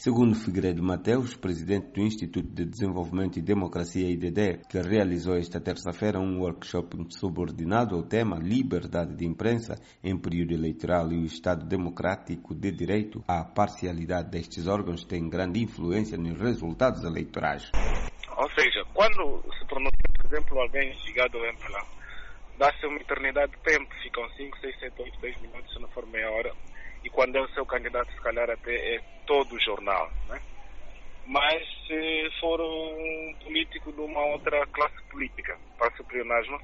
Segundo Figueiredo Mateus, presidente do Instituto de Desenvolvimento e Democracia IDD, que realizou esta terça-feira um workshop subordinado ao tema Liberdade de Imprensa em período eleitoral e o Estado Democrático de Direito, a parcialidade destes órgãos tem grande influência nos resultados eleitorais. Ou seja, quando se pronuncia, por exemplo, alguém ligado ao MPLA, dá-se uma eternidade de tempo, ficam 5, 6, 7, 8, 10 minutos, se não for meia hora, e quando é o seu candidato, se calhar até é todo o jornal. Né? Mas se for um político de uma outra classe política, para o pleonasmo,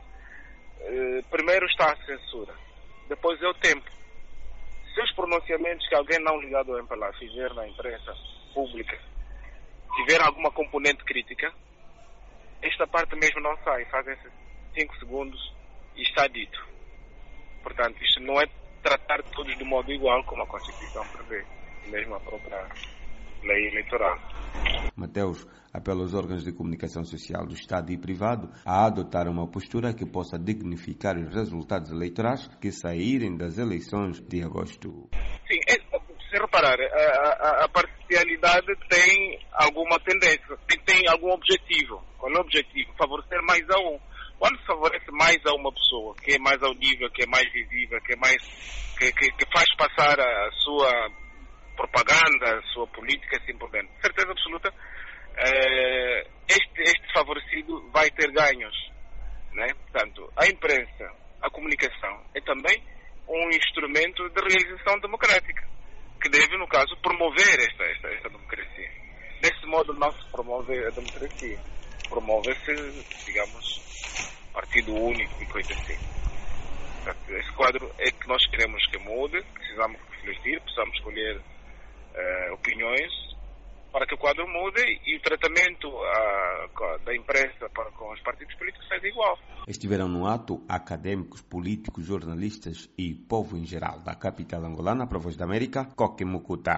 eh, primeiro está a censura, depois é o tempo. Se os pronunciamentos que alguém não ligado ao MPLA fizer na imprensa pública tiver alguma componente crítica, esta parte mesmo não sai, fazem-se 5 segundos e está dito. Portanto, isto não é tratar todos de modo igual, como a Constituição prevê, mesmo a própria lei eleitoral. Mateus apela aos órgãos de comunicação social do Estado e privado a adotar uma postura que possa dignificar os resultados eleitorais que saírem das eleições de agosto. Sim, é, se reparar, a, a, a, parcialidade tem alguma tendência, tem, tem algum objetivo. Qual é o objetivo? Favorecer mais a um quando favorece mais a uma pessoa, que é mais audível, que é mais visível, que é mais que, que, que faz passar a, sua propaganda, a sua política, assim por dentro. Certeza absoluta, eh, este, este favorecido vai ter ganhos. Né? Portanto, a imprensa, a comunicação é também um instrumento de realização democrática, que deve, no caso, promover esta, esta, esta democracia. Desse modo não se promove a democracia, promove-se, digamos, partido único e coisa assim. Portanto, esse quadro é que nós queremos que mude, precisamos refletir, precisamos escolher uh, opiniões para que o quadro mude e o tratamento uh, da imprensa para, com os partidos políticos seja igual. Estiveram no ato acadêmicos, políticos, jornalistas e povo em geral da capital angolana, Voz da América, Coque Mucuta.